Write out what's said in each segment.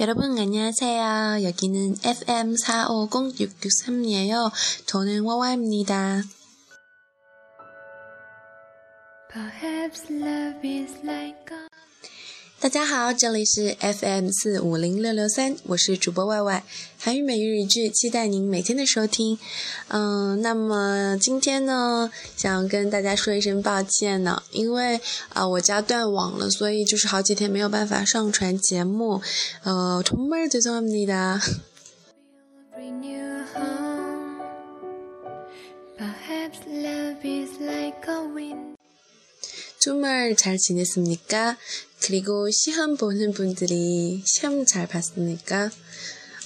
여러분 안녕하세요. 여기는 FM 450663이에요. 저는 와와입니다. Perhaps love is like 家好，这里是 FM 四五零六六三，我是主播 Y Y，韩语每日一句，期待您每天的收听。嗯，那么今天呢，想跟大家说一声抱歉呢，因为啊、我家断网了，所以就是好几天没有办法上传节目。呃，정말죄송합니다。 주말 잘 지냈습니까? 그리고 시험 보는 분들이 시험 잘 봤습니까?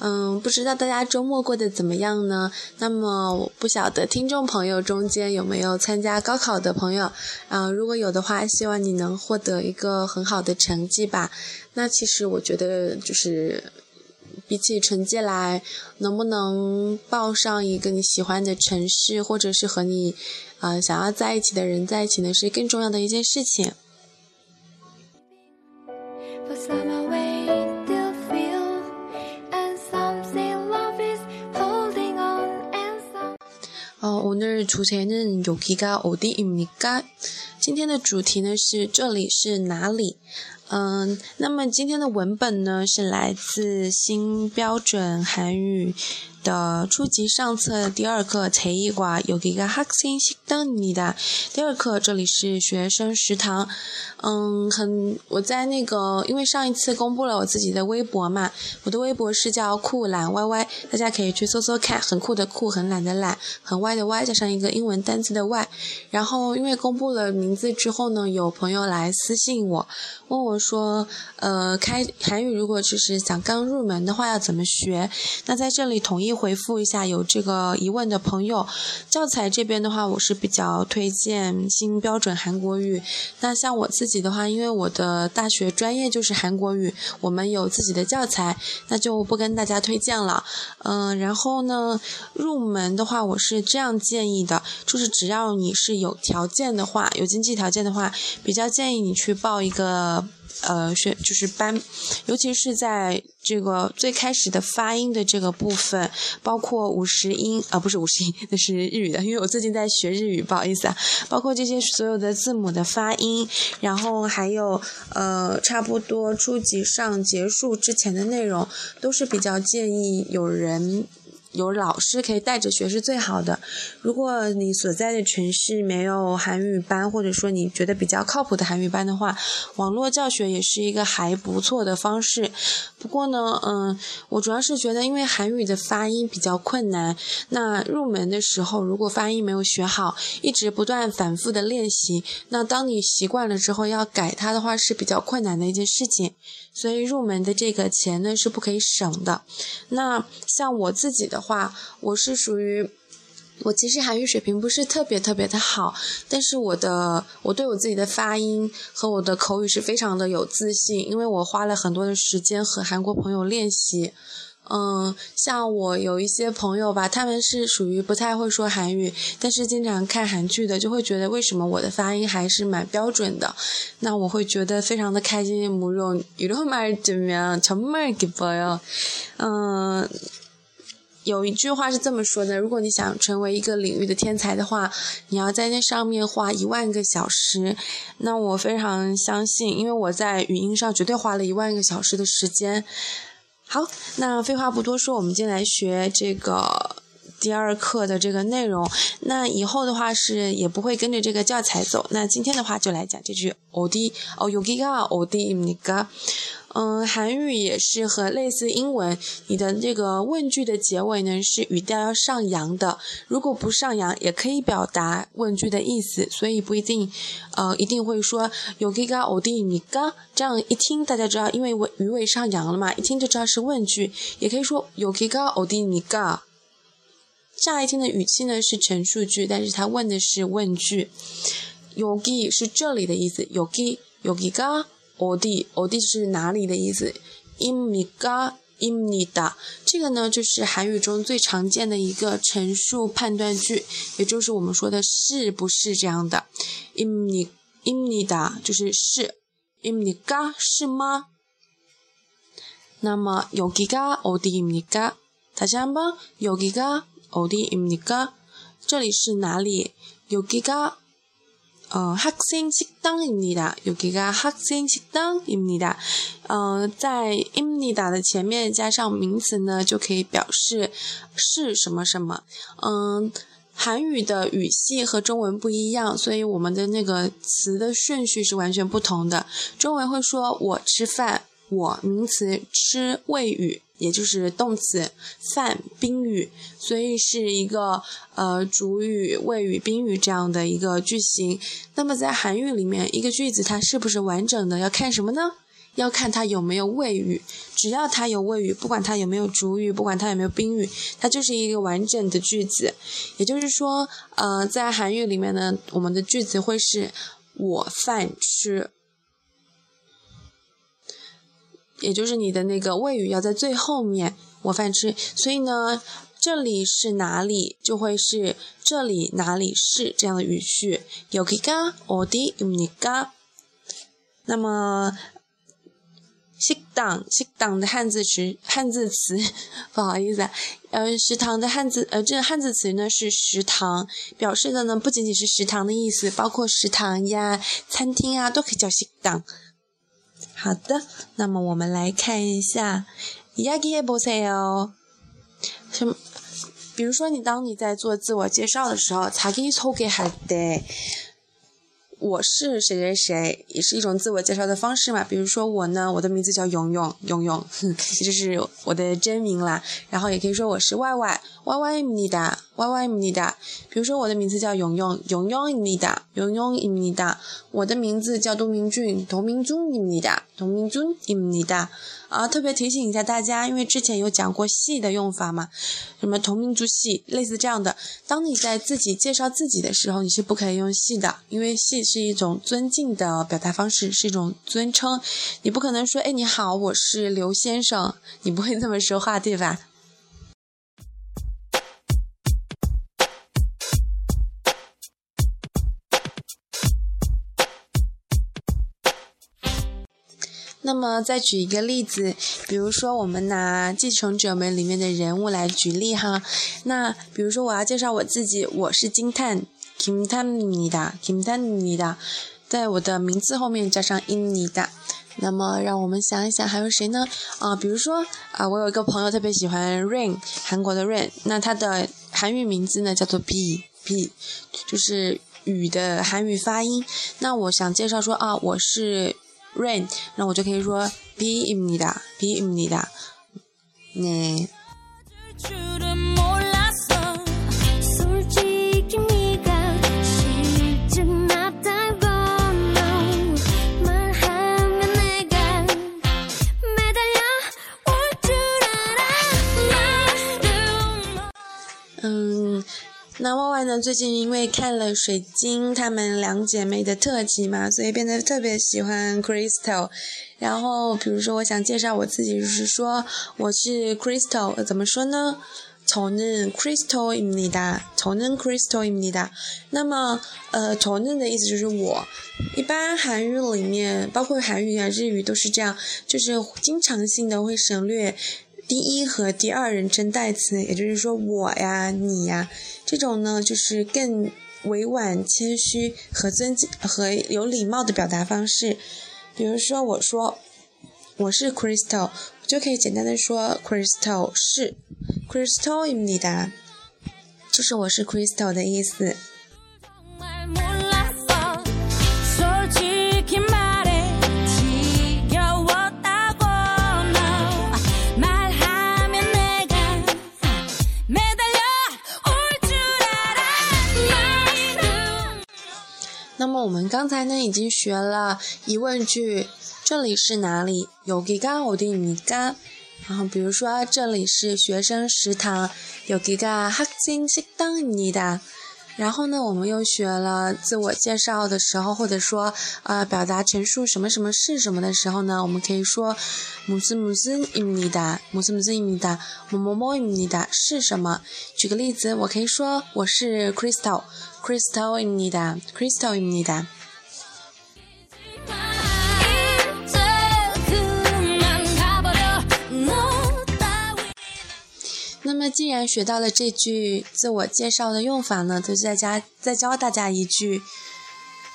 嗯，不知道大家周末过得怎么样呢？那么我不晓得听众朋友中间有没有参加高考的朋友，嗯、如果有的话，希望你能获得一个很好的成绩吧。那其实我觉得就是。比起成绩来，能不能报上一个你喜欢的城市，或者是和你， 呃，想要在一起的人在一起呢，是更重要的一件事情。 For some are way to feel. And some say love is holding on. And some 어, 오늘 주제는 여기가 어디입니까? 今天的主题呢是这里是哪里？嗯，那么今天的文本呢是来自新标准韩语 的初级上册第二课才艺과여기가학생식당입니다。第二课这里是学生食堂。嗯，很我在那个，因为上一次公布了我自己的微博嘛，我的微博是叫酷懒 YY，大家可以去搜搜看，很酷的酷，很懒的懒，很歪的歪，加上一个英文单词的 Y。然后因为公布了名字之后呢，有朋友来私信我，问我说，呃，开韩语如果就是想刚入门的话要怎么学？那在这里统一 回复一下有这个疑问的朋友。教材这边的话，我是比较推荐新标准韩国语。那像我自己的话，因为我的大学专业就是韩国语，我们有自己的教材，那就不跟大家推荐了。嗯、然后呢，入门的话，我是这样建议的，就是只要你是有条件的话，有经济条件的话，比较建议你去报一个。呃，学就是班，尤其是在这个最开始的发音的这个部分，包括五十音啊、不是五十音，那是日语的，因为我最近在学日语，不好意思啊。包括这些所有的字母的发音，然后还有呃，差不多初级上结束之前的内容，都是比较建议有人。有老师可以带着学是最好的。如果你所在的城市没有韩语班，或者说你觉得比较靠谱的韩语班的话，网络教学也是一个还不错的方式。不过呢，嗯，我主要是觉得，因为韩语的发音比较困难，那入门的时候如果发音没有学好，一直不断反复的练习，那当你习惯了之后要改它的话是比较困难的一件事情。所以入门的这个钱呢是不可以省的。那像我自己的话，我是属于。我其实韩语水平不是特别特别的好，但是我的我对我自己的发音和我的口语是非常的有自信，因为我花了很多的时间和韩国朋友练习。嗯，像我有一些朋友吧，他们是属于不太会说韩语，但是经常看韩剧的，就会觉得为什么我的发音还是蛮标准的。那我会觉得非常的开心。무론이런말들면정말기뻐요。嗯。 有一句话是这么说的：如果你想成为一个领域的天才的话，你要在那上面花一万个小时。那我非常相信，因为我在语音上绝对花了一万个小时的时间。好，那废话不多说，我们今天来学这个第二课的这个内容。那以后的话是也不会跟着这个教材走。那今天的话就来讲这句어디哦，여기가어디입니까？ 嗯韩语也是和类似英文你的那个问句的结尾呢是语调要上扬的如果不上扬也可以表达问句的意思所以不一定呃一定会说有 kika Odi 你刚这样一听大家知道因为尾语尾上扬了嘛一听就知道是问句也可以说有 kika Odi 你刚乍一听的语气呢是陈述句但是他问的是问句有 g 是这里的意思有 g 有 giga 어디 어디是哪里的意思？입니까입니다这个呢，就是韩语中最常见的一个陈述判断句，也就是我们说的是不是这样的。입니입니다就是是，입니까是吗？ 那么여기가어디입니까？ 다시한번여기가어디입니까？ 这里是哪里？여기가 呃，학생식당입니다。 여기가학생식당입니다。 呃，在입니다的前面加上名词呢，就可以表示是什么什么。嗯，韩语的语系和中文不一样，所以我们的那个词的顺序是完全不同的。中文会说我吃饭。我名词吃谓语， 也就是动词饭宾语，所以是一个呃主语谓语宾语这样的一个句型。那么在韩语里面，一个句子它是不是完整的，要看什么呢？要看它有没有谓语。只要它有谓语，不管它有没有主语，不管它有没有宾语，它就是一个完整的句子。也就是说，呃，在韩语里面呢，我们的句子会是我饭吃。也就是你的那个谓语要在最后面，我饭吃。所以呢，这里是哪里，就会是这里哪里是这样的语序。여기가어디입니 까？ 那么，식당 식당的汉字词汉字词，不好意思，啊，呃，食堂的汉字呃，这个汉字词呢是食堂，表示的呢不仅仅是食堂的意思，包括食堂呀、餐厅啊都可以叫식당 好的那么我们来看一下 yucky books else 什么比如说你当你在做自我介绍的时候才可以抽给孩子我是谁谁谁也是一种自我介绍的方式嘛。比如说我呢我的名字叫勇勇勇勇这是我的真名啦。然后也可以说我是 yyyy 你的 Y Y 米尼达。比如说我的名字叫勇勇，勇勇米尼永，勇勇米达。我的名字叫杜明俊，董明俊米尼达，董明俊米尼达。啊，特别提醒一下大家，因为之前有讲过系的用法嘛，什么同名族系，类似这样的。当你在自己介绍自己的时候，你是不可以用系的，因为系是一种尊敬的表达方式，是一种尊称。你不可能说，哎，你好，我是刘先生，你不会这么说话，对吧？那么再举一个例子，比如说我们拿《继承者们》里面的人物来举例哈。那比如说我要介绍我自己，我是金探金探尼达金探尼达，在我的名字后面加上印尼达。那么让我们想一想还有谁呢？啊，比如说啊，我有一个朋友特别喜欢 Rain，韩国的 Rain，那他的韩语名字呢叫做 B B，就是雨的韩语发音。那我想介绍说啊，我是。rain，那我就可以说 be 입니 다， be 입니 다。 네。 那 Y Y 呢？最近因为看了水晶她们两姐妹的特辑嘛，所以变得特别喜欢 Crystal。然后，比如说，我想介绍我自己，就是说我是 Crystal，怎么说呢？从嫩 Crystal 입니 다， 从嫩 Crystal 입니 다。 那么，呃，从嫩的意思就是我。一般韩语里面，包括韩语啊、日语都是这样，就是经常性的会省略。 第一和第二人称代词，也就是说我呀、你呀，这种呢就是更委婉、谦虚和尊敬和有礼貌的表达方式。比如说，我说我是 Crystal，我就可以简单的说 Crystal 是 Crystal 입니 다， 就是我是 Crystal 的意思。 我们刚才呢已经学了疑问句，这里是哪里？有几个我的米干？然后比如说这里是学生食堂，有几个학생식당입니 다。 然后呢，我们又学了自我介绍的时候，或者说呃表达陈述什么什么是什么的时候呢，我们可以说무슨무슨입니 다， 무슨무슨입니 다， 뭐뭐뭐입니다是什么？举个例子，我可以说我是 Crystal。 크리스탈입니다. 크리스탈입니다. 么既然学到了这句自我介绍的用法呢，就再加再教大家一句。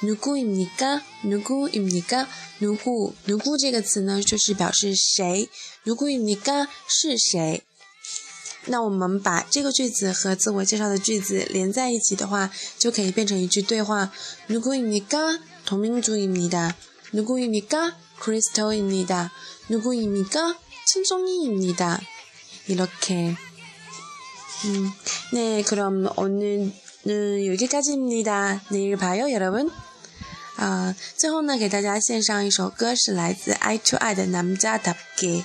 누구입니 까？ 누구입니 까？ 누구 누구这个词呢，就是表示谁。누구입니 까？ 是谁？那我们把这个句子和自我介绍的句子连在一起的话，就可以变成一句对话。누구입니 까？ 동민주입니 다。 누구입니 까？ Crystal 입니 다。 누구입니 까？ 친정이입니 다。 이렇 게。 嗯，네그럼오늘은여기까지입니다내일봐요여러분啊，最后呢，给大家献上一首歌，是来自 I to I 的《남자답게》。